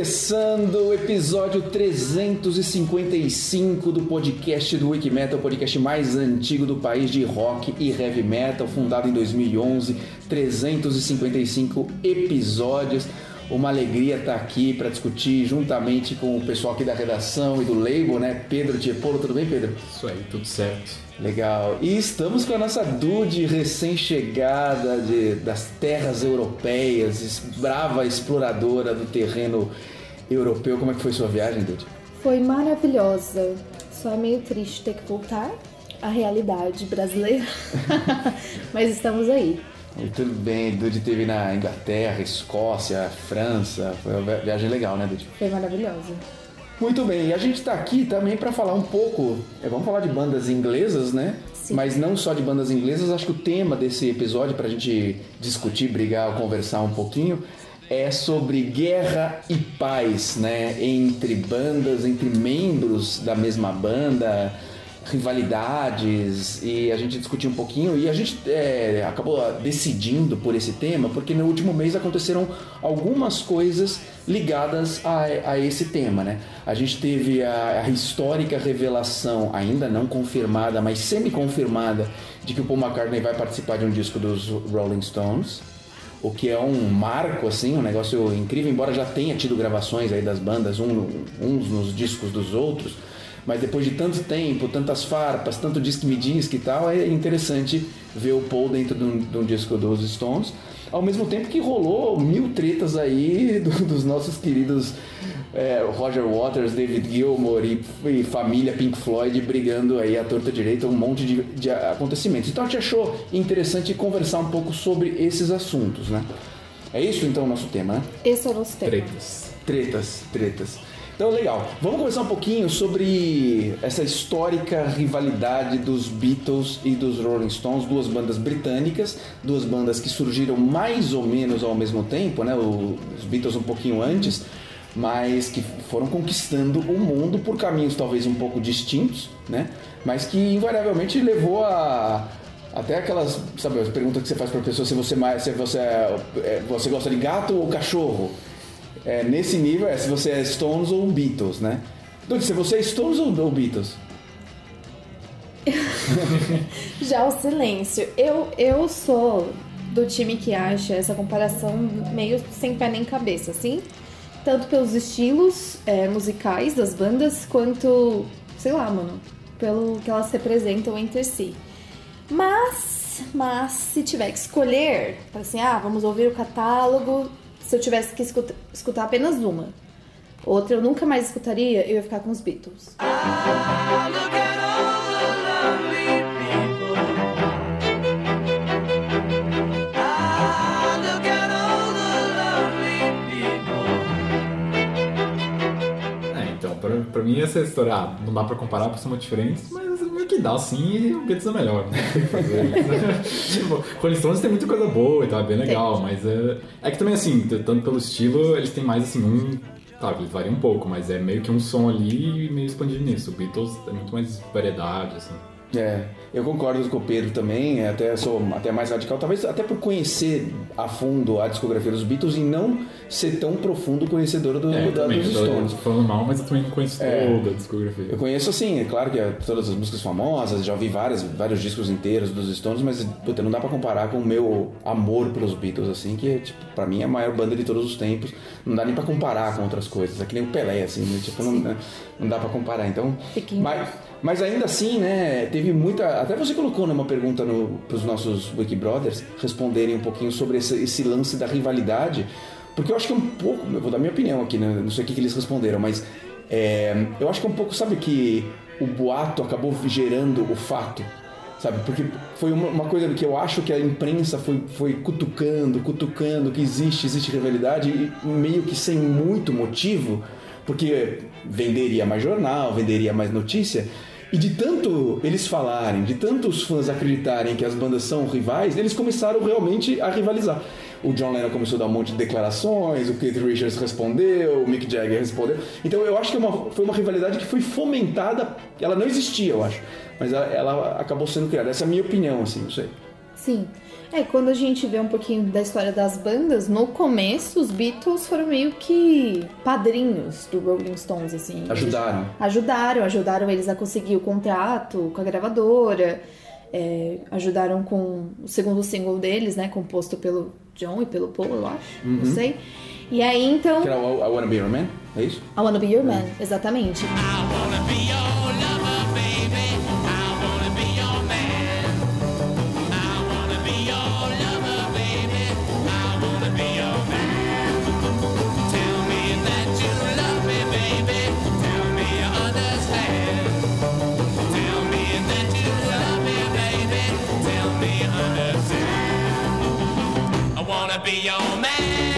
Começando o episódio 355 do podcast do Wikimetal, o podcast mais antigo do país de rock e heavy metal, fundado em 2011, 355 episódios. Uma alegria estar aqui para discutir juntamente com o pessoal aqui da redação e do label, né? Pedro Tiepolo, tudo bem, Pedro? Isso aí, tudo certo. Legal. E estamos com a nossa Dude recém-chegada das terras europeias, brava exploradora do terreno europeu. Como é que foi sua viagem, Dude? Foi maravilhosa. Só é meio triste ter que voltar à realidade brasileira. Mas estamos aí. Tudo bem, Dude teve na Inglaterra, Escócia, França. Foi uma vi- viagem legal, né, Dude? Foi maravilhosa. Muito bem, e a gente tá aqui também para falar um pouco. é, vamos falar de bandas inglesas, né? Sim. Mas não só de bandas inglesas, acho que o tema desse episódio, pra gente discutir, brigar, conversar um pouquinho, é sobre guerra e paz, né? Entre bandas, entre membros da mesma banda, rivalidades, e a gente discutiu um pouquinho, e a gente é, acabou decidindo por esse tema, porque no último mês aconteceram algumas coisas ligadas a, a esse tema, né? A gente teve a, a histórica revelação, ainda não confirmada, mas semi-confirmada, de que o Paul McCartney vai participar de um disco dos Rolling Stones, o que é um marco, assim, um negócio incrível, embora já tenha tido gravações aí das bandas, um- uns nos discos dos outros, mas depois de tanto tempo, tantas farpas, tanto disque-me disque e tal, é interessante ver o Paul dentro de um, de um disco dos Stones, ao mesmo tempo que rolou mil tretas aí do- dos nossos queridos é, Roger Waters, David Gilmour e, e família Pink Floyd brigando aí à torta direita, um monte de, de acontecimentos. Então a gente achou interessante conversar um pouco sobre esses assuntos, né? É isso então o nosso tema, né? Esse é o nosso tema. Tretas. Tretas, tretas. Então, legal. Vamos conversar um pouquinho sobre essa histórica rivalidade dos Beatles e dos Rolling Stones, duas bandas britânicas, duas bandas que surgiram mais ou menos ao mesmo tempo, né? Os Beatles um pouquinho antes, mas que foram conquistando o mundo por caminhos talvez um pouco distintos, né? Mas que invariavelmente levou a até aquelas, sabe, as perguntas que você faz para pessoa se você mais, se você é- você gosta de gato ou cachorro. É, nesse nível é se você é Stones ou Beatles, né? Dude, se você é Stones ou, Beatles? Já o silêncio. Eu, eu sou do time que acha essa comparação meio sem pé nem cabeça, assim. Tanto pelos estilos é, musicais das bandas, quanto, sei lá, mano, pelo que elas representam entre si. Mas, mas se tiver que escolher, assim, ah, vamos ouvir o catálogo. Se eu tivesse que escuta- escutar apenas uma, outra eu nunca mais escutaria, eu ia ficar com os Beatles. É, então, pra, pra mim essa história, ah, não dá pra comparar porque são muito diferentes, mas que dá sim e o Beatles é melhor, né? Tem tipo, Rolling Stones tem muita coisa boa e é bem legal, mas é, é que também assim, tanto pelo estilo, eles têm mais assim, um. Claro, eles variam um pouco, mas é meio que um som ali e meio expandido nisso. O Beatles é muito mais variedade, assim. É, eu concordo com o Pedro também, até sou até mais radical, talvez até por conhecer a fundo a discografia dos Beatles e não ser tão profundo conhecedor do, É, da, também, dos Stones. falando mal, mas eu também não conheço É. toda a discografia. Eu conheço assim, é claro que é todas as músicas famosas, já ouvi várias, vários discos inteiros dos Stones, mas puta, não dá pra comparar com o meu amor pelos Beatles, assim, que é, tipo, pra mim é a maior banda de todos os tempos. Não dá nem pra comparar com outras coisas. É que nem o Pelé, assim, né? tipo, não, não dá pra comparar. Então. Mas, mas ainda assim, né, teve muita. Até você colocou numa pergunta no, pros nossos Wikibrothers responderem um pouquinho sobre esse, esse lance da rivalidade. Porque eu acho que é um pouco. Eu vou dar minha opinião aqui, né? Não sei o que, que eles responderam, mas. é, eu acho que é um pouco, sabe, que o boato acabou gerando o fato. Sabe? Porque foi uma, uma coisa que eu acho que a imprensa foi, foi cutucando, cutucando, que existe, existe rivalidade, e meio que sem muito motivo, porque venderia mais jornal, venderia mais notícia, E de tanto eles falarem, de tantos fãs acreditarem que as bandas são rivais, eles começaram realmente a rivalizar. O John Lennon começou a dar um monte de declarações, o Keith Richards respondeu, o Mick Jagger respondeu. Então eu acho que é uma- foi uma rivalidade que foi fomentada, ela não existia, eu acho, mas ela, ela acabou sendo criada. Essa é a minha opinião, assim, não sei. Sim. É, quando a gente vê um pouquinho da história das bandas, no começo os Beatles foram meio que padrinhos do Rolling Stones, assim. Ajudaram. Ajudaram, ajudaram eles a conseguir o contrato com a gravadora, é, ajudaram com o segundo single deles, né, composto pelo John e pelo Paul, eu acho, não sei. E aí, então, Que era o I Wanna Be Your Man, é isso? I Wanna Be Your Man, exatamente. I wanna be your be your man.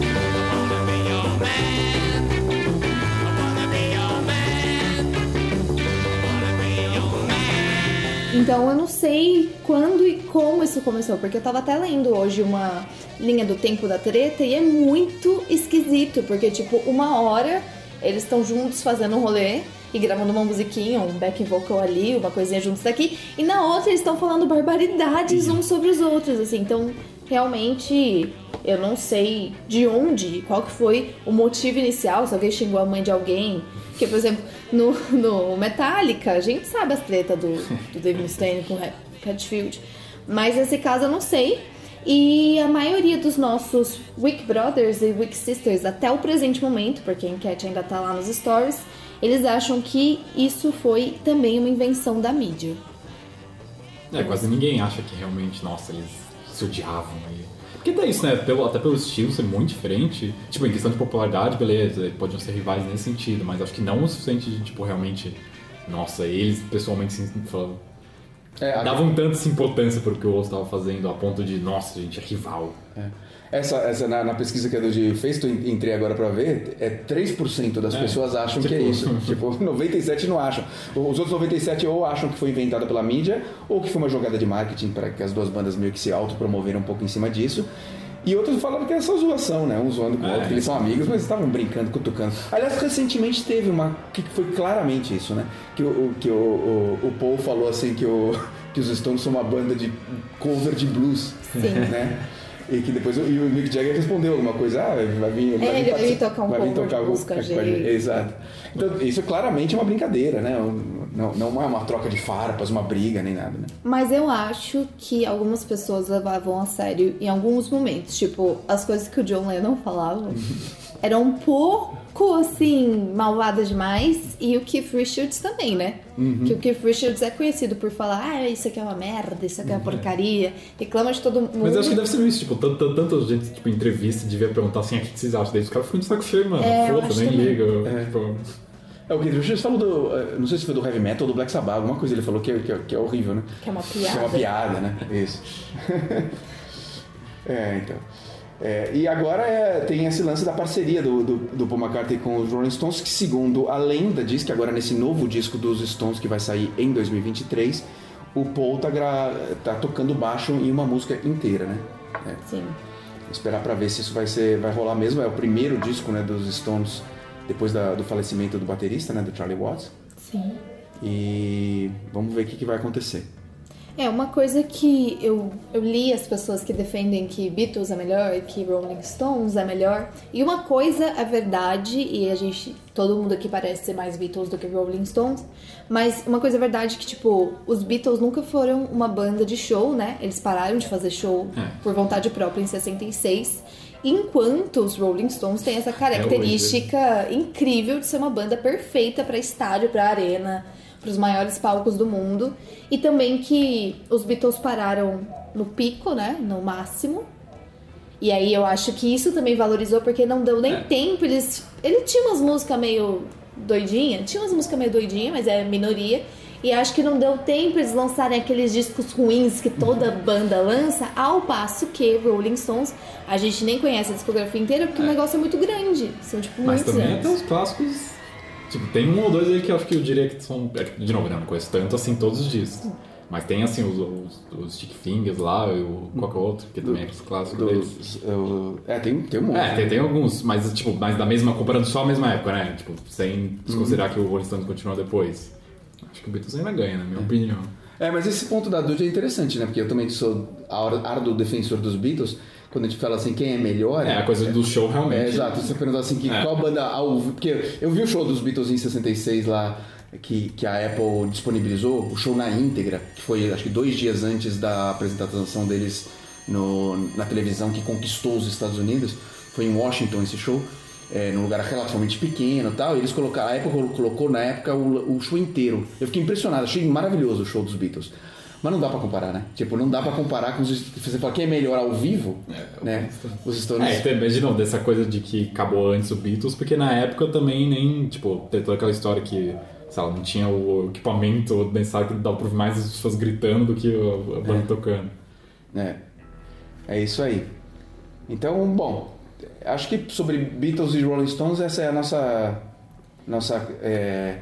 I wanna be your man. I wanna be your man. I wanna be your man. Então eu não sei quando e como isso começou, porque eu tava até lendo hoje uma linha do tempo da treta e é muito esquisito, porque tipo, uma hora eles estão juntos fazendo um rolê e gravando uma musiquinha, um back vocal ali, uma coisinha juntos daqui, e na outra eles estão falando barbaridades uns sobre os outros, assim, então realmente eu não sei de onde, qual que foi o motivo inicial, se alguém xingou a mãe de alguém. Porque, por exemplo, no, no Metallica, a gente sabe as tretas do, do Dave Mustaine com Redfield. Mas nesse caso eu não sei. E a maioria dos nossos Wick Brothers e Wick Sisters, até o presente momento, porque a enquete ainda tá lá nos stories, eles acham que isso foi também uma invenção da mídia. É, quase ninguém acha que realmente, nossa, eles se odiavam aí. Porque daí isso, né? Pelo, até pelo estilo ser muito diferente. Tipo, em questão de popularidade, beleza, podiam ser rivais nesse sentido, mas acho que não o suficiente de, tipo, realmente. Nossa, eles pessoalmente se falavam- É, davam tanta importância pro que o outro estava fazendo, a ponto de, nossa, gente é rival. É. Essa, essa na, na pesquisa que a Edu fez, tu en- entrei agora pra ver, é 3% das É, pessoas acham que é tipo- isso. tipo, 97 não acham. Os outros 97 ou acham que foi inventada pela mídia, ou que foi uma jogada de marketing para que as duas bandas meio que se autopromoveram um pouco em cima disso. E outros falaram que é só zoação, né? Um zoando com o É. outro, que eles são amigos, mas estavam brincando, cutucando. Aliás, recentemente teve uma que foi claramente isso, né? Que o, o- que o, o, o Paul falou assim que, o, que os Stones são uma banda de cover de blues, Sim. né? E que depois o, e o Mick Jagger respondeu alguma coisa, ah, vai vir, vai É, vir ele vai vir tocar um vai vir tocar blues com a gente. Exato. Então, isso claramente é uma brincadeira, né? Não, não é uma troca de farpas, uma briga, nem nada, né? Mas eu acho que algumas pessoas levavam a sério em alguns momentos. Tipo, as coisas que o John Lennon falava eram um pouco, assim, malvadas demais. E o Keith Richards também, né? Que o Keith Richards é conhecido por falar ah, isso aqui é uma merda, isso aqui é uma porcaria. Reclama de todo mundo. Mas eu acho que deve ser isso, tipo, tanto, tanto, tanto gente, tipo, em entrevista devia perguntar assim, ah, o que vocês acham? Daí os caras ficam de saco cheio, mano. É, Foda, nem liga. É. Tipo, É, o Keith Richards falou do. eh, Não sei se foi do heavy metal ou do Black Sabbath, alguma coisa ele falou que é, que é, que é horrível, né? Que é uma Que é piada. uma piada, né? Isso. é, então. É, e agora é, tem esse lance da parceria do, do, do Paul McCartney com os Rolling Stones, que segundo a lenda diz que agora nesse novo disco dos Stones que vai sair em 2023, o Paul tá, gra- tá tocando baixo em uma música inteira, né? É, Sim. Vou esperar pra ver se isso vai ser vai rolar mesmo. É o primeiro disco né, dos Stones depois da- do falecimento do baterista, né, do Charlie Watts. Sim. E vamos ver o que, que vai acontecer. É, uma coisa que eu, eu li as pessoas que defendem que Beatles é melhor e que Rolling Stones é melhor. E uma coisa é verdade, e a gente. Todo mundo aqui parece ser mais Beatles do que Rolling Stones. Mas uma coisa é verdade que, tipo, os Beatles nunca foram uma banda de show, né? Eles pararam de fazer show É. por vontade própria em 66. Enquanto os Rolling Stones têm essa característica incrível de ser uma banda perfeita pra estádio, pra arena, pros maiores palcos do mundo. E também que os Beatles pararam no pico, né? No máximo. E aí eu acho que isso também valorizou porque não deu nem É. tempo. Eles. Ele tinha umas músicas meio doidinha, tinha umas músicas meio doidinha, mas é minoria. E acho que não deu tempo eles lançarem aqueles discos ruins que toda banda lança, ao passo que Rolling Stones, a gente nem conhece a discografia inteira porque o negócio é muito grande. São tipo mas também anos. até os clássicos Tipo, tem um ou dois aí que eu acho que eu diria que são. é De novo, né? não conheço tanto assim todos os discos. Mas tem assim os, os, os Stick Fingers lá, o qualquer outro, que também é os clássicos deles. Eu- é, tem, tem um monte. É, tem, tem alguns, mas tipo, mas da mesma, comparando só a mesma época, né? Tipo, sem desconsiderar que o Rolling Stones continua depois. Acho que o Beatles ainda ganha, na minha opinião. É, mas esse ponto da dúvida é interessante, né? Porque eu também sou árduo defensor dos Beatles. Quando a gente fala assim, quem é melhor... É, a coisa do show realmente. É, exato. Você perguntou assim, que É. qual banda ao vivo... Porque eu vi o show dos Beatles em 66 lá, que, que a Apple disponibilizou, o show na íntegra, que foi acho que dois dias antes da apresentação deles no, na televisão que conquistou os Estados Unidos. Foi em Washington esse show, é, num lugar relativamente pequeno e tal. E eles colocaram, a Apple colocou na época o, o show inteiro. Eu fiquei impressionado, achei maravilhoso o show dos Beatles. Mas não dá pra comparar, né? Tipo, não dá pra comparar com os. Você fala quem é melhor ao vivo, né? Os Stones. É, tem, de novo, dessa coisa de que acabou antes o Beatles, porque na época também nem, tipo, tem toda aquela história que, sei lá, não tinha o equipamento necessário que dava pra ouvir mais as pessoas gritando do que a banda tocando. É. É isso aí. Então, bom, acho que sobre Beatles e Rolling Stones essa é a nossa nossa é,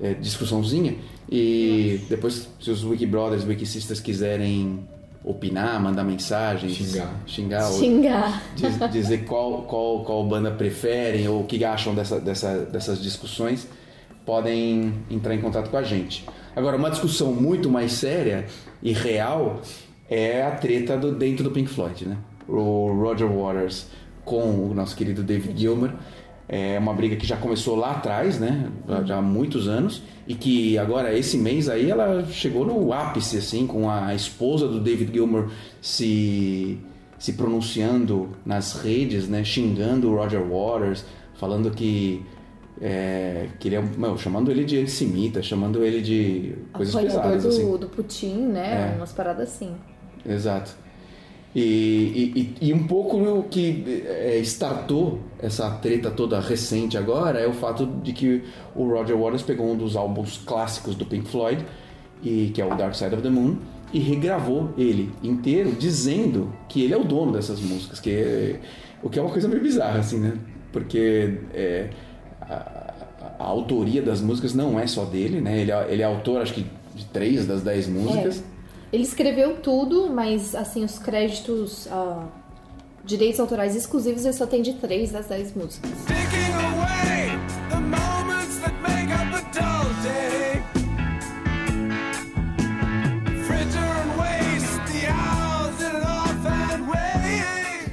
é, discussãozinha. E depois, se os Wiki Brothers, Wiki Sisters quiserem opinar, mandar mensagens, Xingar. xingar, ou Xingar. diz- dizer qual, qual, qual banda preferem ou o que acham dessa, dessa, dessas discussões, podem entrar em contato com a gente. Agora, uma discussão muito mais séria e real é a treta do, dentro do Pink Floyd, né? O Roger Waters com o nosso querido David Gilmour. É uma briga que já começou lá atrás, né? Já- há muitos anos. E que agora, esse mês aí, ela chegou no ápice, assim, com a esposa do David Gilmour se se pronunciando nas redes, né, xingando o Roger Waters, falando que é, que ele é, meu, chamando ele de antissemita, chamando ele de coisas Apoiador pesadas do, assim. do Putin, né? É. Umas paradas assim. Exato. E, e, e- um pouco o que é, startou essa treta toda recente agora é o fato de que o Roger Waters pegou um dos álbuns clássicos do Pink Floyd, e, que é o Dark Side of the Moon, e regravou ele inteiro, dizendo que ele é o dono dessas músicas, que é- o que é uma coisa meio bizarra, assim, né? Porque é, a, a- autoria das músicas não é só dele, né? Ele é, ele é autor, acho que, de três das dez músicas. Ele escreveu tudo, mas assim, os créditos, ah, direitos autorais exclusivos, ele só tem de três das dez músicas.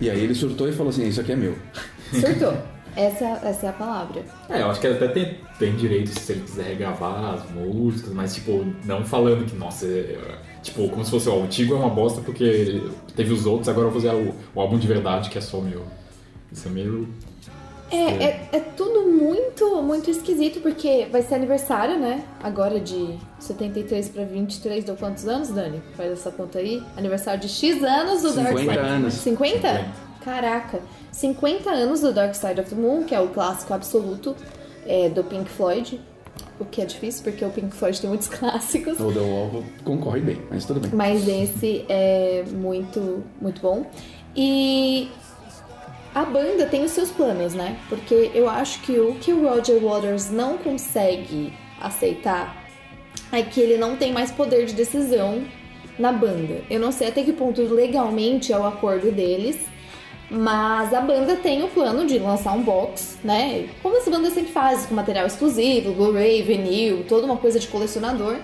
E aí ele surtou e falou assim: Isso aqui é meu. Surtou. essa, essa é a palavra. É, eu acho que ele até tem, tem direito se ele quiser regravar as músicas, mas tipo, não falando que, nossa, é, tipo, como se fosse, ó, o antigo é uma bosta porque teve os outros, agora eu vou fazer o, o álbum de verdade que é só meu. Isso é meio. É, é, é tudo muito, muito esquisito, porque vai ser aniversário, né? Agora de 73 pra 23, deu quantos anos, Dani? Faz essa conta aí. Aniversário de X anos do Dark 50 Side. anos. 50? Caraca. 50 anos do Dark Side of the Moon, que é o clássico absoluto é, do Pink Floyd. O que é difícil, porque o Pink Floyd tem muitos clássicos. O The Wall concorre bem, mas tudo bem. Mas esse é muito, muito bom. E a banda tem os seus planos, né? Porque eu acho que o que o Roger Waters não consegue aceitar é que ele não tem mais poder de decisão na banda. Eu não sei até que ponto legalmente é o acordo deles, mas a banda tem o plano de lançar um box, né? Como as bandas sempre fazem, com material exclusivo, Blu-ray, vinil, toda uma coisa de colecionador.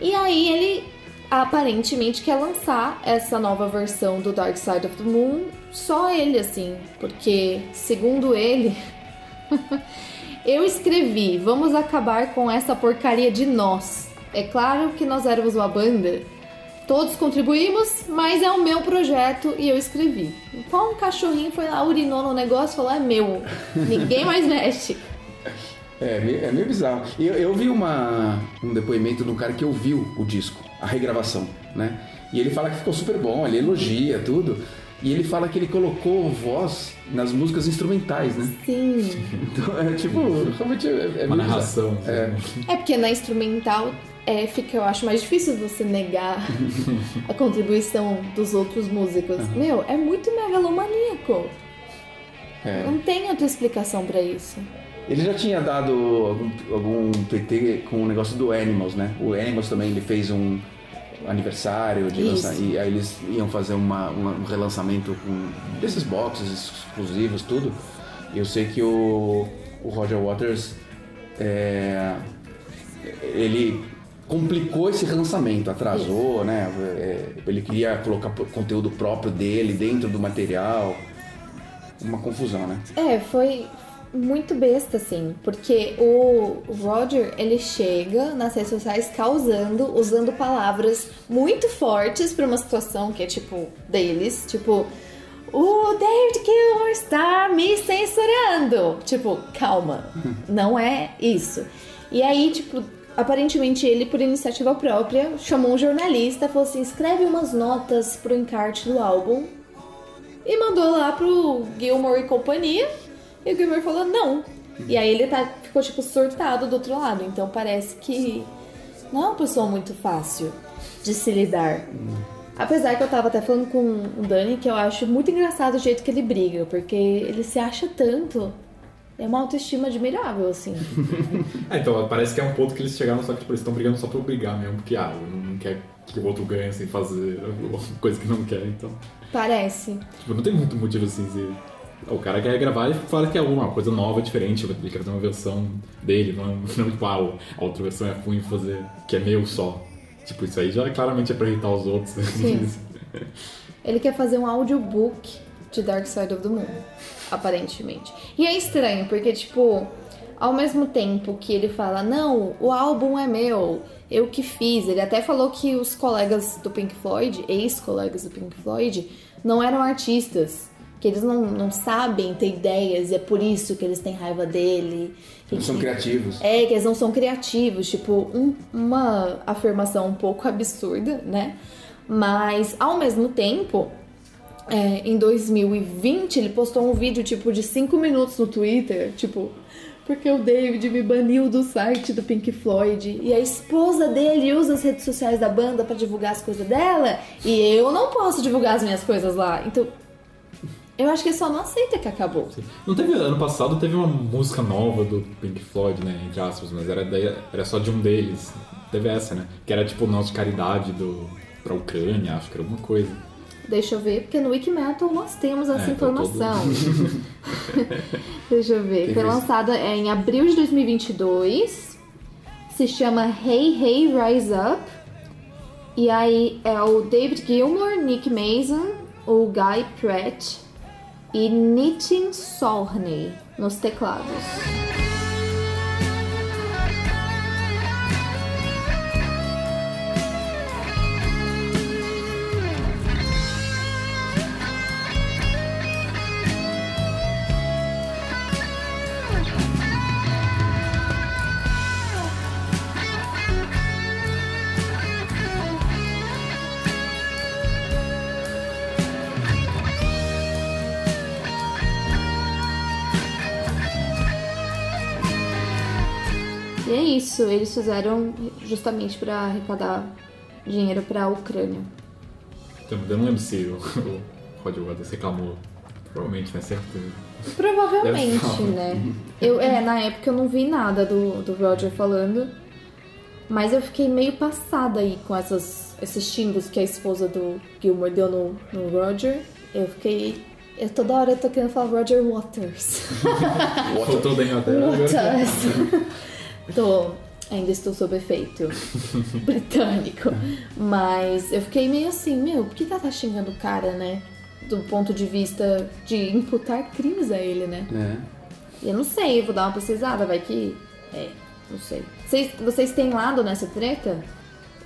E aí ele aparentemente quer lançar essa nova versão do Dark Side of the Moon, só ele assim, porque segundo ele, eu escrevi, vamos acabar com essa porcaria de nós. É claro que nós éramos uma banda, todos contribuímos, mas é o meu projeto e eu escrevi. Então um cachorrinho foi lá, urinou no negócio e falou: é meu, ninguém mais mexe. É, é meio bizarro. E Eu, eu vi uma, um depoimento de um cara que ouviu o disco, a regravação, né? E ele fala que ficou super bom, ele elogia tudo. E ele fala que ele colocou voz nas músicas instrumentais, né? Sim. Então é tipo, realmente é, é Uma narração. É. assim. É porque na instrumental é, fica, eu acho, mais difícil você negar a contribuição dos outros músicos. Meu, é muito megalomaníaco. É. Não tem outra explicação pra isso. Ele já tinha dado algum, algum PT com o negócio do Animals, né? O Animals também ele fez um aniversário de Isso. e aí eles iam fazer uma, uma- um relançamento com desses boxes exclusivos, tudo. E eu sei que o, o Roger Waters é, ele complicou esse relançamento, atrasou, né? É, ele queria colocar conteúdo próprio dele dentro do material. Uma confusão, né? É, foi muito besta, assim, porque o Roger, ele chega nas redes sociais causando, usando palavras muito fortes pra uma situação que é, tipo, deles, tipo, o David Gilmour está me censurando. Tipo, calma, não é isso. E aí, tipo, aparentemente ele, por iniciativa própria, chamou um jornalista, falou assim, escreve umas notas pro encarte do álbum e mandou lá pro Gilmore e companhia. E o Gilmore falou não. E aí ele tá, ficou tipo surtado do outro lado. Então parece que não é uma pessoa muito fácil de se lidar. Apesar que eu tava até falando com o Dani que eu acho muito engraçado o jeito que ele briga, porque ele se acha tanto. É uma autoestima admirável, assim. É, então, parece que é um ponto que eles chegaram, só que tipo, eles estão brigando só por brigar mesmo, porque ah, não quer que o outro ganhe sem fazer coisa que não quer, então. Parece. Tipo, não tem muito motivo assim. Se... O cara quer gravar e fala que é uma coisa nova, diferente, ele quer fazer uma versão dele, não, não ah, a outra versão é ruim fazer, que é meu só. Tipo, isso aí já claramente é pra irritar os outros. Sim. Ele quer fazer um audiobook de Dark Side of the Moon, aparentemente. E é estranho, porque, tipo, ao mesmo tempo que ele fala, não, o álbum é meu, eu que fiz. Ele até falou que os colegas do Pink Floyd, ex-colegas do Pink Floyd, não eram artistas. Que eles não, não sabem ter ideias e é por isso que eles têm raiva dele. e Eles são que- criativos. é, que eles não são criativos, tipo, um- uma afirmação um pouco absurda, né? Mas, ao mesmo tempo, é, em 2020, ele postou um vídeo, tipo, de 5 minutos no Twitter, tipo, porque o David me baniu do site do Pink Floyd e a esposa dele usa as redes sociais da banda pra divulgar as coisas dela e eu não posso divulgar as minhas coisas lá. Então, eu acho que só não aceita que acabou. Não teve, ano passado teve uma música nova do Pink Floyd, né, entre aspas, mas era, era só de um deles. Teve essa, né, que era tipo o nosso de caridade do, pra Ucrânia, acho que era alguma coisa. Deixa eu ver, porque no Wikimetal nós temos essa É, tá todo- informação. Deixa eu ver. Tem Foi lançada é, em abril de 2022. Se chama Hey Hey Rise Up. E aí é o David Gilmour, Nick Mason, o Guy Pratt e Nitin Sorney nos teclados. Isso, eles fizeram justamente para arrecadar dinheiro para a Ucrânia. Então, eu não lembro se o, o Roger Waters reclamou. Provavelmente, né, certeza. Provavelmente, né? Eu, é, na época eu não vi nada do, do Roger falando. Mas eu fiquei meio passada aí com essas, esses xingos que a esposa do Gilmore deu no, no Roger. Eu fiquei. Eu toda hora eu tô querendo falar Roger Waters. Voltou. Waters. tô. Ainda estou sob efeito britânico. Mas eu fiquei meio assim, meu, por que ela tá xingando o cara, né? Do ponto de vista de imputar crimes a ele, né? É. Eu não sei, vou dar uma pesquisada, vai que. É, não sei. Vocês, vocês têm lado nessa treta?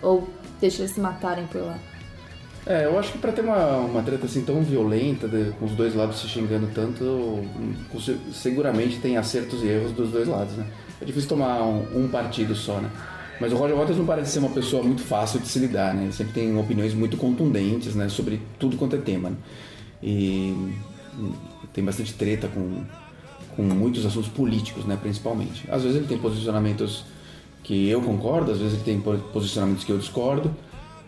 Ou deixa eles se matarem por lá? É, eu acho que pra ter uma, uma treta assim tão violenta, de- com os dois lados se xingando tanto, hum, seguramente tem acertos e erros dos dois lados, né? É difícil tomar um, um partido só, né? Mas o Roger Waters não parece ser uma pessoa muito fácil de se lidar, né? Ele sempre tem opiniões muito contundentes, né? Sobre tudo quanto é tema, né? E hum, tem bastante treta com, com muitos assuntos políticos, né? Principalmente. Às vezes ele tem posicionamentos que eu concordo, às vezes ele tem po- posicionamentos que eu discordo,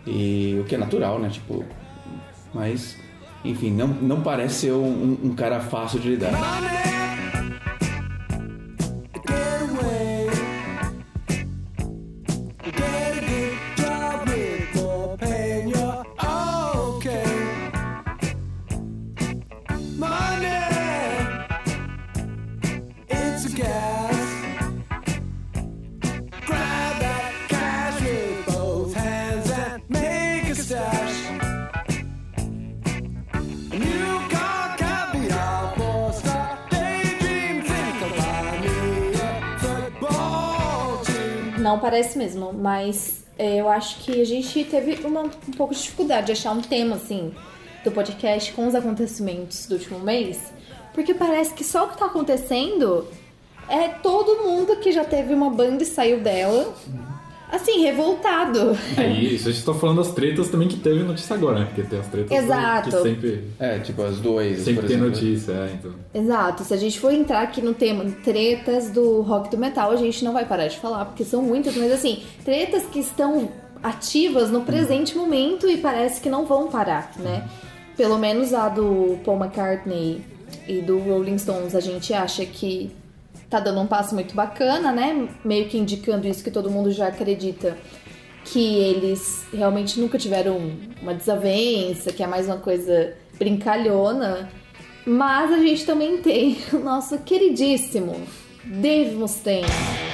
e o que é natural, né? Tipo, mas, enfim, não, não parece ser um, um cara fácil de lidar. Não parece mesmo, mas é, eu acho que a gente teve uma, um pouco de dificuldade de achar um tema, assim, do podcast com os acontecimentos do último mês. Porque parece que só o que tá acontecendo é todo mundo que já teve uma banda e saiu dela, assim, revoltado. É isso, a gente tá falando das tretas também que teve notícia agora, né? Porque tem as tretas Exato. que sempre, É, tipo as duas, sempre por tem exemplo. notícia, é, então. Exato, se a gente for entrar aqui no tema tretas do rock e do metal, a gente não vai parar de falar, porque são muitas, mas assim, tretas que estão ativas no presente momento e parece que não vão parar, né? Pelo menos a do Paul McCartney e do Rolling Stones, a gente acha que tá dando um passo muito bacana, né? Meio que indicando isso que todo mundo já acredita. Que eles realmente nunca tiveram uma desavença, que é mais uma coisa brincalhona. Mas a gente também tem o nosso queridíssimo Dave Mustaine.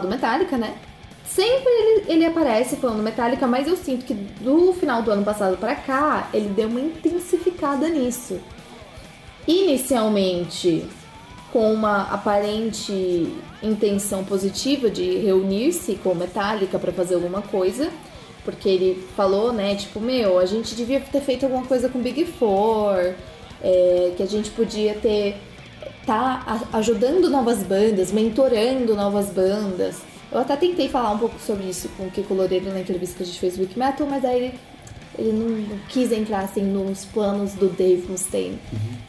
Do Metallica, né? Sempre ele, ele aparece falando Metallica, mas eu sinto que do final do ano passado pra cá, ele deu uma intensificada nisso. Inicialmente, com uma aparente intenção positiva de reunir-se com Metallica pra fazer alguma coisa, porque ele falou, né, tipo, meu, a gente devia ter feito alguma coisa com Big Four, é, que a gente podia ter tá ajudando novas bandas, mentorando novas bandas. Eu até tentei falar um pouco sobre isso com o Kiko Loureiro na entrevista que a gente fez Wiki Metal, mas aí ele, ele não, quis entrar assim nos planos do Dave Mustaine.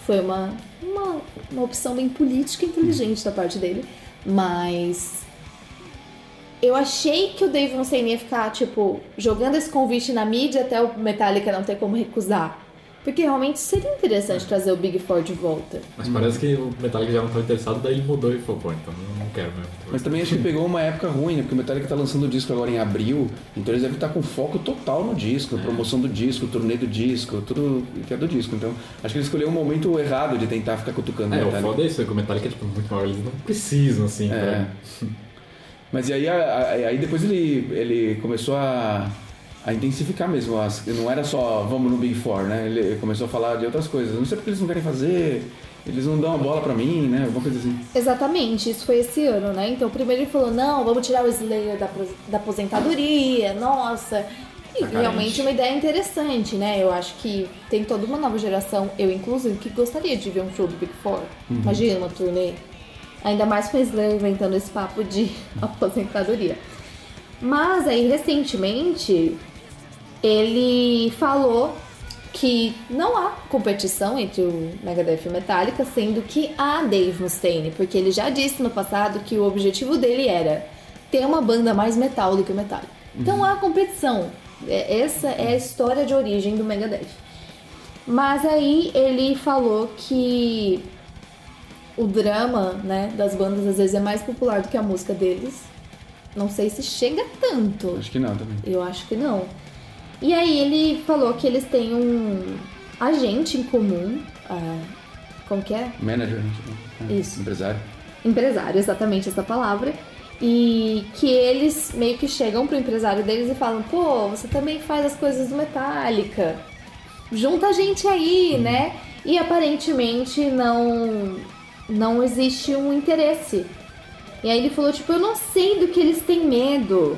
Foi uma, uma, uma opção bem política e inteligente da parte dele, mas eu achei que o Dave Mustaine ia ficar, tipo, jogando esse convite na mídia até o Metallica não ter como recusar. Porque realmente seria interessante trazer o Big Four de volta. Mas parece que o Metallica já não estava interessado, daí ele mudou e falou, pô, então eu não quero mesmo. Mas também acho que pegou uma época ruim, né? Porque o Metallica tá lançando o disco agora em abril, então eles devem estar com foco total no disco, na promoção do disco, turnê do disco, tudo que é do disco. Então, acho que ele escolheu um momento errado de tentar ficar cutucando É, o o Metallica. foda é isso, é que o Metallica é tipo, muito maior, eles não precisam, assim, É. pra- Mas e aí, a- a- aí depois ele, ele começou a, a intensificar mesmo. As, não era só vamos no Big Four, né? Ele começou a falar de outras coisas. Não sei porque eles não querem fazer, eles não dão a bola pra mim, né? Alguma coisa assim. Exatamente, isso foi esse ano, né? Então, primeiro ele falou: não, vamos tirar o Slayer da, da aposentadoria, nossa. E realmente uma ideia interessante, né? Eu acho que tem toda uma nova geração, eu inclusive, que gostaria de ver um show do Big Four. Imagina uma turnê. Ainda mais com o Slayer inventando esse papo de aposentadoria. Mas aí, recentemente, ele falou que não há competição entre o Megadeth e o Metallica, sendo que há Dave Mustaine, porque ele já disse no passado que o objetivo dele era ter uma banda mais metal do que o Metallica. Então há competição. É- Essa é a história de origem do Megadeth. Mas aí ele falou que o drama, né, das bandas às vezes é mais popular do que a música deles. Não sei se chega tanto. Acho que não também. Eu acho que não. E aí ele falou que eles têm um agente em comum. ah, como que é? Manager, né? É, Isso. Empresário. Empresário, exatamente essa palavra. E que eles meio que chegam pro empresário deles e falam: pô, você também faz as coisas do Metallica. Junta a gente aí, né? E aparentemente não, não existe um interesse. E aí ele falou: tipo, eu não sei do que eles têm medo.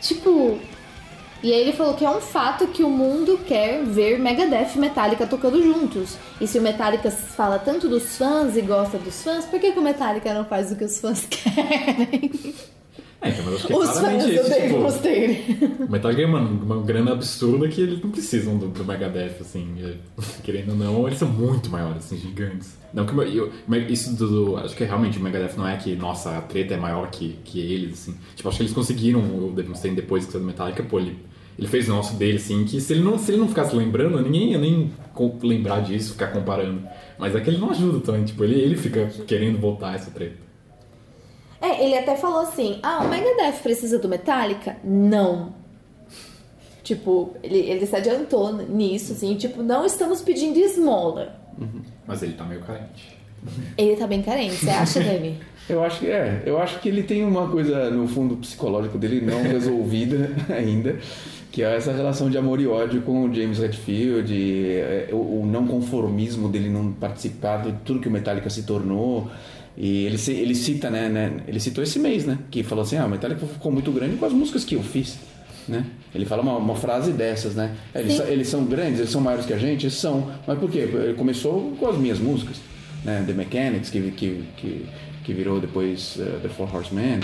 Tipo. E aí ele falou que é um fato que o mundo quer ver Megadeth e Metallica tocando juntos. E se o Metallica fala tanto dos fãs e gosta dos fãs, por que, que o Metallica não faz o que os fãs querem? É, então, mas eu acho que é Os fãs do isso, Dave tipo, Mustaine. O Metallica ganha uma, uma grana absurda que eles não precisam do, do Megadeth, assim. é, Querendo ou não, eles são muito maiores, assim, gigantes. Não que o- eu, isso do, Acho que realmente o Megadeth não é que, nossa, a treta é maior que, que eles, assim. Tipo, acho que eles conseguiram o Dave Mustaine depois que saiu do Metallica, pô, ele, ele fez nosso dele, assim, que se ele não, se ele não ficasse lembrando, ninguém ia nem lembrar disso, ficar comparando. Mas é que ele não ajuda também, tipo, ele, ele fica querendo voltar essa treta. É, ele até falou assim: ah, o Megadeth precisa do Metallica? Não. Tipo, ele, ele se adiantou nisso, assim, tipo, não estamos pedindo esmola. Mas ele tá meio carente. Ele tá bem carente, você acha, Demi? Eu acho que é. Eu acho que ele tem uma coisa no fundo psicológico dele não resolvida ainda, que é essa relação de amor e ódio com o James Hetfield, e, é, o, o não conformismo dele não participar de tudo que o Metallica se tornou. E ele, ele cita, né, né, Ele citou esse mês, né? Que falou assim: ah, o Metallica ficou muito grande com as músicas que eu fiz. Né? Ele fala uma, uma frase dessas, né? Eles, Sim. são- eles são grandes, eles são maiores que a gente? Eles são. Mas por quê? Ele começou com as minhas músicas, né? The Mechanics, que, que, que, que virou depois eh, The Four Horsemen.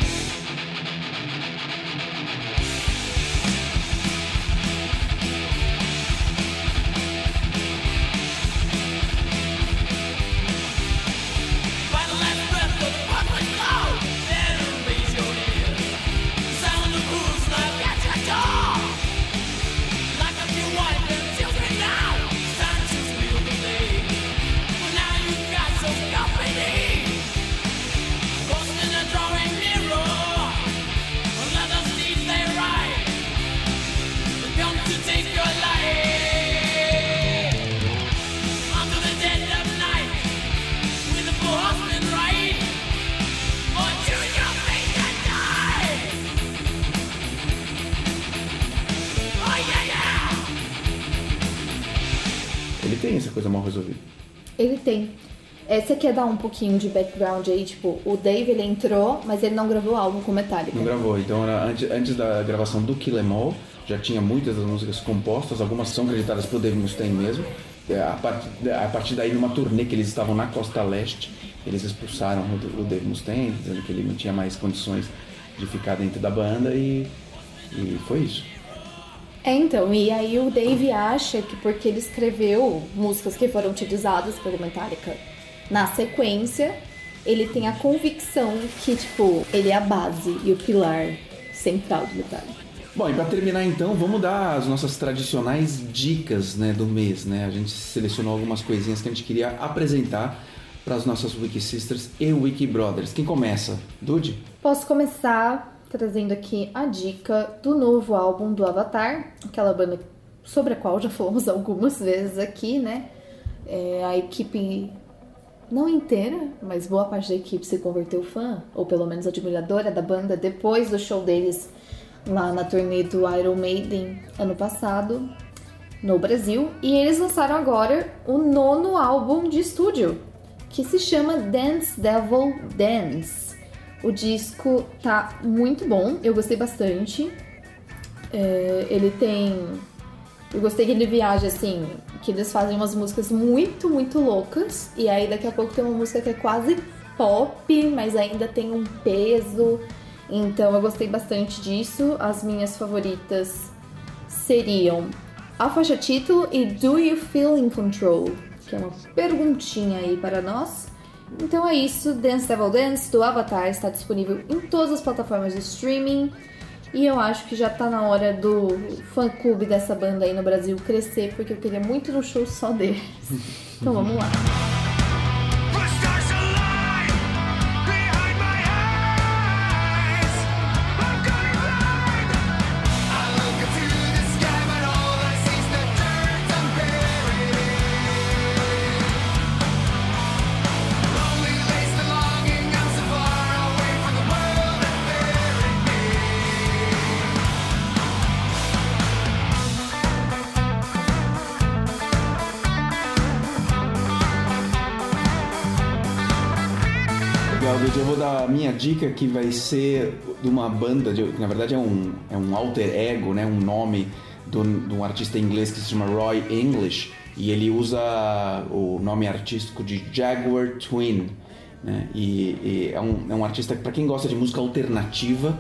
Quer dar um pouquinho de background aí? Tipo, o Dave ele entrou, mas ele não gravou álbum com Metallica. Não gravou. Então, era antes, antes da gravação do Kill Em All, já tinha muitas das músicas compostas, algumas são acreditadas pro Dave Mustaine mesmo. É, A partir, a partir daí, numa turnê que eles estavam na costa leste, eles expulsaram o, o Dave Mustaine, dizendo que ele não tinha mais condições de ficar dentro da banda e, e foi isso. É, então, e aí o Dave acha que porque ele escreveu músicas que foram utilizadas pelo Metallica na sequência, ele tem a convicção que, tipo, ele é a base e o pilar central do Metallica. Bom, e para terminar então, vamos dar as nossas tradicionais dicas né, do mês. Né? A gente selecionou algumas coisinhas que a gente queria apresentar para as nossas Wiki Sisters e Wiki Brothers. Quem começa? Dude? Posso começar trazendo aqui a dica do novo álbum do Avatar, aquela banda sobre a qual já falamos algumas vezes aqui, né? É, a equipe, não inteira, mas boa parte da equipe se converteu fã, ou pelo menos admiradora da banda, depois do show deles lá na turnê do Iron Maiden ano passado no Brasil. E eles lançaram agora o nono álbum de estúdio, que se chama Dance Devil Dance. O disco tá muito bom, eu gostei bastante. É, ele tem. Eu gostei que ele viaja assim, que eles fazem umas músicas muito, muito loucas. E aí daqui a pouco tem uma música que é quase pop, mas ainda tem um peso. Então eu gostei bastante disso. As minhas favoritas seriam a faixa título e Do You Feel in Control? Que é uma perguntinha aí para nós. Então é isso, Dance Devil Dance do Avatar está disponível em todas as plataformas de streaming. E eu acho que já tá na hora do fã clube dessa banda aí no Brasil crescer, porque eu queria muito no show só deles. Então vamos lá. Dica que vai ser de uma banda, de, na verdade é um, é um alter ego, né? um nome de um, de um artista inglês que se chama Roy English e ele usa o nome artístico de Jaguar Twin. Né? E, e é, um, é um artista que, para quem gosta de música alternativa,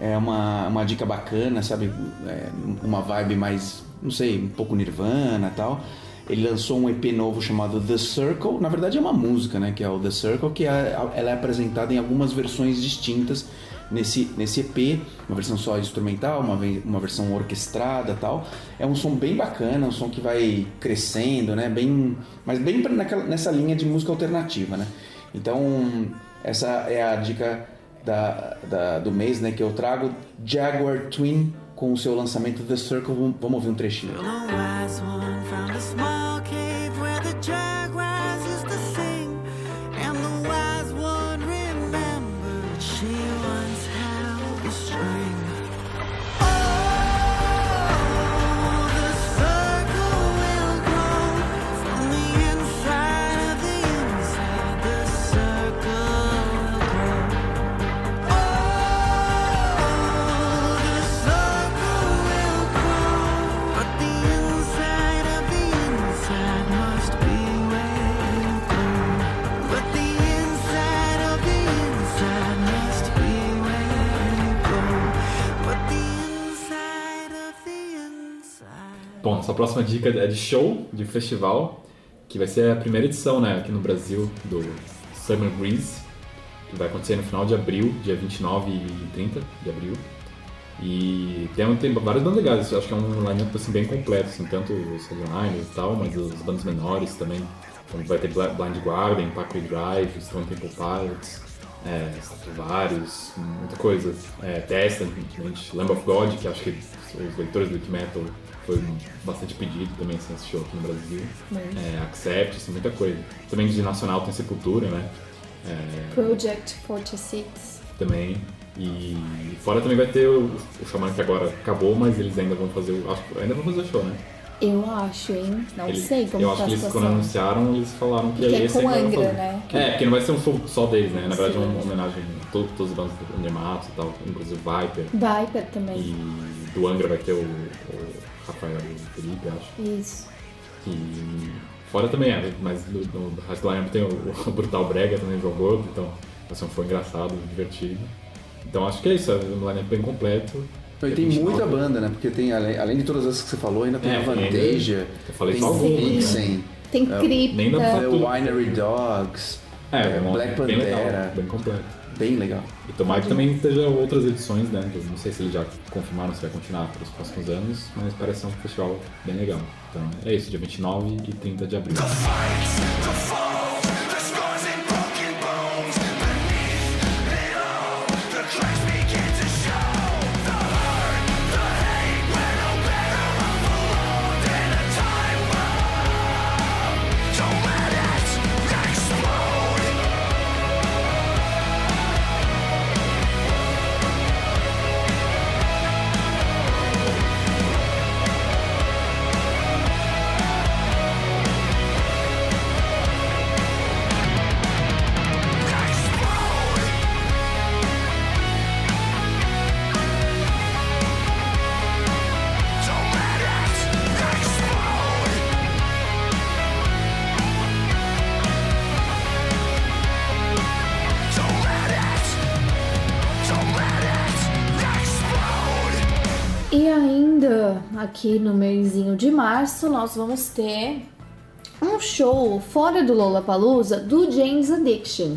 é uma, uma dica bacana, sabe? É uma vibe mais, não sei, um pouco nirvana tal. Ele lançou um EP novo chamado The Circle. Na verdade é uma música, né? Que é o The Circle, que é, ela é apresentada em algumas versões distintas nesse, nesse EP, uma versão só instrumental, uma, uma versão orquestrada tal. É um som bem bacana, um som que vai crescendo, né? Bem, mas bem naquela, nessa linha de música alternativa, né? Então, essa é a dica da, da- do mês, né? Que eu trago Jaguar Twin com o seu lançamento The Circle. Vamos- ouvir um trechinho. Essa próxima dica é de show, de festival, que vai ser a primeira edição, né, aqui no Brasil, do Summer Breeze, que vai acontecer no final de abril, dia 29 e 30 de abril. E tem, tem várias bandas legais, acho que é um line-up assim, bem completo, assim, tanto os headliners e tal, mas os bandas menores também. Então vai ter Blind Guardian, Parkway Drive, Stone Temple Pilots, é, vários, muita coisa. É, Testament, Lamb of God, que acho que os leitores do Metal foi bastante pedido também assim, esse show aqui no Brasil. É, Accept, assim, muita coisa. Também de nacional tem Sepultura, né? É, Project 46. também. E fora também vai ter o, o Xamã que agora acabou, mas eles ainda vão fazer o. Ainda vão fazer o show, né? Eu acho, hein? Não Eles- sei como eu tá acho a que eles, quando anunciaram, eles falaram que Que é esse com Angra, né? É, porque não vai ser um show só deles, né? Na verdade é uma homenagem a to- todas as bandas do Undermatos e tal, inclusive Viper. Viper também. E do Angra vai ter o, o Rafael Felipe, acho. Isso. E fora também, é, mas no, no lineup tem o, o Brutal Brega também jogou, então um show engraçado, divertido. Então acho que é isso, é um lineup bem completo. E tem 29. muita banda, né? Porque tem, além, além de todas essas que você falou, ainda tem É, a tem Vantasia, Eu falei tem só alguns, né? Vixen, Tem É, pra- The. Winery Dogs, É, é Black bem legal, Pantera, bem completo. bem legal. E tomara que também esteja outras edições, né? Eu não sei se eles já confirmaram se vai continuar para os próximos anos, mas parece ser um festival bem legal. Então é isso, dia 29 e 30 de abril. E aqui no mêsinho de março nós vamos ter um show fora do Lollapalooza do James Addiction.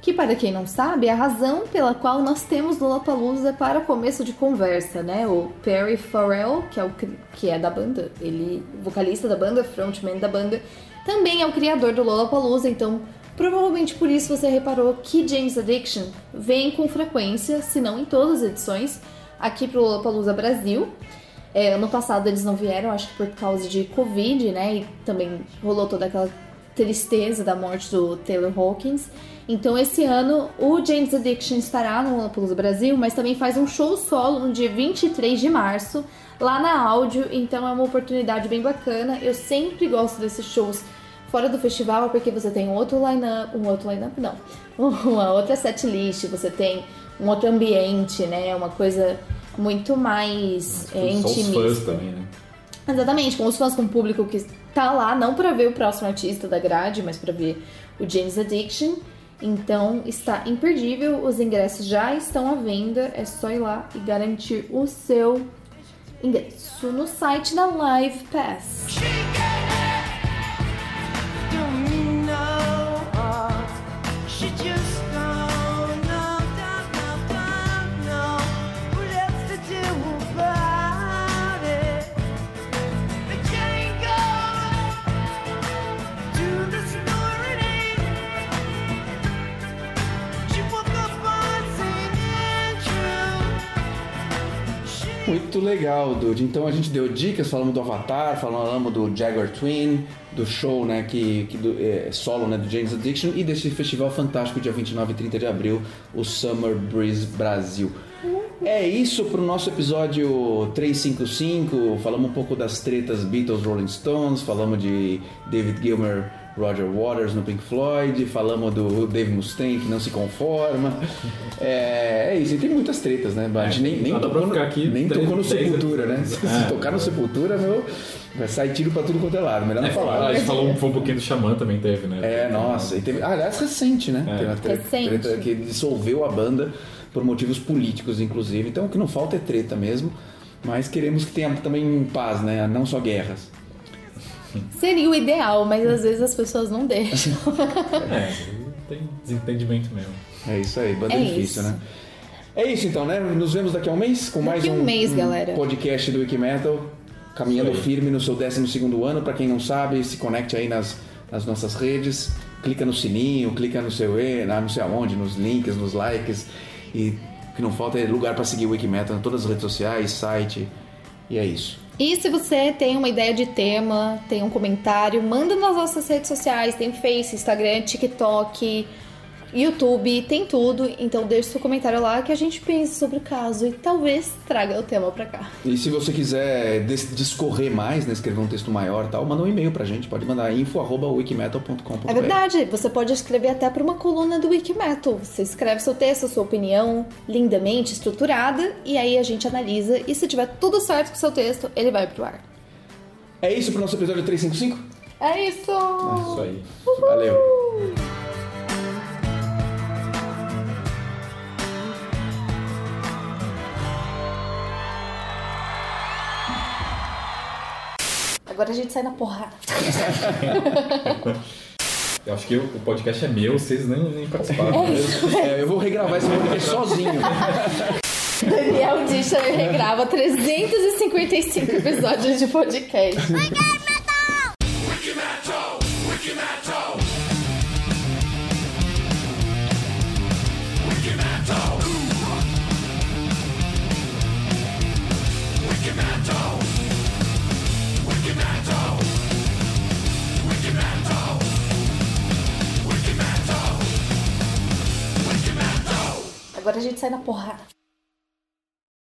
Que para quem não sabe, é a razão pela qual nós temos Lollapalooza para começo de conversa, né? O Perry Farrell, que é, o, que é da banda, ele vocalista da banda, frontman da banda, também é o criador do Lollapalooza, então provavelmente por isso você reparou que James Addiction vem com frequência, se não em todas as edições, aqui pro Lollapalooza Brasil. É, ano passado eles não vieram, acho que por causa de Covid, né? E também rolou toda aquela tristeza da morte do Taylor Hawkins. Então esse ano o James Addiction estará no Lollapalooza Brasil, mas também faz um show solo no dia 23 de março, lá na áudio, então é uma oportunidade bem bacana. Eu sempre gosto desses shows fora do festival, porque você tem um outro line-up, um outro line-up não, uma outra setlist, você tem um outro ambiente, né? Uma coisa muito mais é, Só os fãs intimista. também, né? Exatamente, com os fãs, com o público que tá lá, não pra ver o próximo artista da grade, mas pra ver o James Addiction. Então está imperdível, os ingressos já estão à venda, é só ir lá e garantir o seu ingresso no site da Live Pass. She Muito legal, Dude. Então a gente deu dicas, falamos do Avatar, falamos do Jaguar Twin, do show, né, que, que do, é, solo, né, do James Addiction e desse festival fantástico dia 29 e 30 de abril, o Summer Breeze Brasil. É isso pro nosso episódio 355. Falamos um pouco das tretas Beatles, Rolling Stones, falamos de David Gilmer, Roger Waters no Pink Floyd, falamos do Dave Mustaine que não se conforma. É, é isso, e tem muitas tretas, né? A gente nem, nem pra tocou, no, aqui nem três- tocou no Sepultura, né? episódios. Se É. tocar no Sepultura, meu, vai sair tiro pra tudo quanto é lado. Melhor não É, falar. a gente falou um, foi um pouquinho do Xamã também teve, né? É, nossa. E teve, ah, aliás, recente, né? É. Teve uma treta, Recente. treta que dissolveu a banda por motivos políticos, inclusive. Então, o que não falta é treta mesmo. Mas queremos que tenha também paz, né? Não só guerras. Seria o ideal, mas às vezes as pessoas não deixam. É, tem desentendimento mesmo. É isso aí, banda É difícil, isso. né? É isso então, né? Nos vemos daqui a um mês com mais Daqui um, um mês, galera. podcast do Wikimetal. Caminhando firme no seu 12 ano. Pra quem não sabe, se conecte aí nas, nas nossas redes. Clica no sininho, clica no seu e, na- não sei aonde, nos links, nos likes. E o que não falta é lugar pra seguir o Wikimetal em todas as redes sociais, site. E é isso. E se você tem uma ideia de tema, tem um comentário, manda nas nossas redes sociais, tem Face, Instagram, TikTok, YouTube, tem tudo. Então deixe seu comentário lá que a gente pense sobre o caso e talvez traga o tema pra cá. E se você quiser discorrer mais, né, escrever um texto maior e tal, manda um e-mail pra gente. Pode mandar info.wikimetal.com.br. É verdade, você pode escrever até para uma coluna do Wikimetal. Você escreve seu texto, sua opinião, lindamente estruturada, e aí a gente analisa. E se tiver tudo certo com o seu texto, ele vai pro ar. É isso pro nosso episódio 355? É isso! Isso aí. Valeu! Agora a gente sai na porrada. Eu acho que o podcast é meu, vocês nem, nem participaram. É, eu vou regravar esse podcast sozinho. Daniel Dicha regrava 355 episódios de podcast. Agora a gente sai na porrada.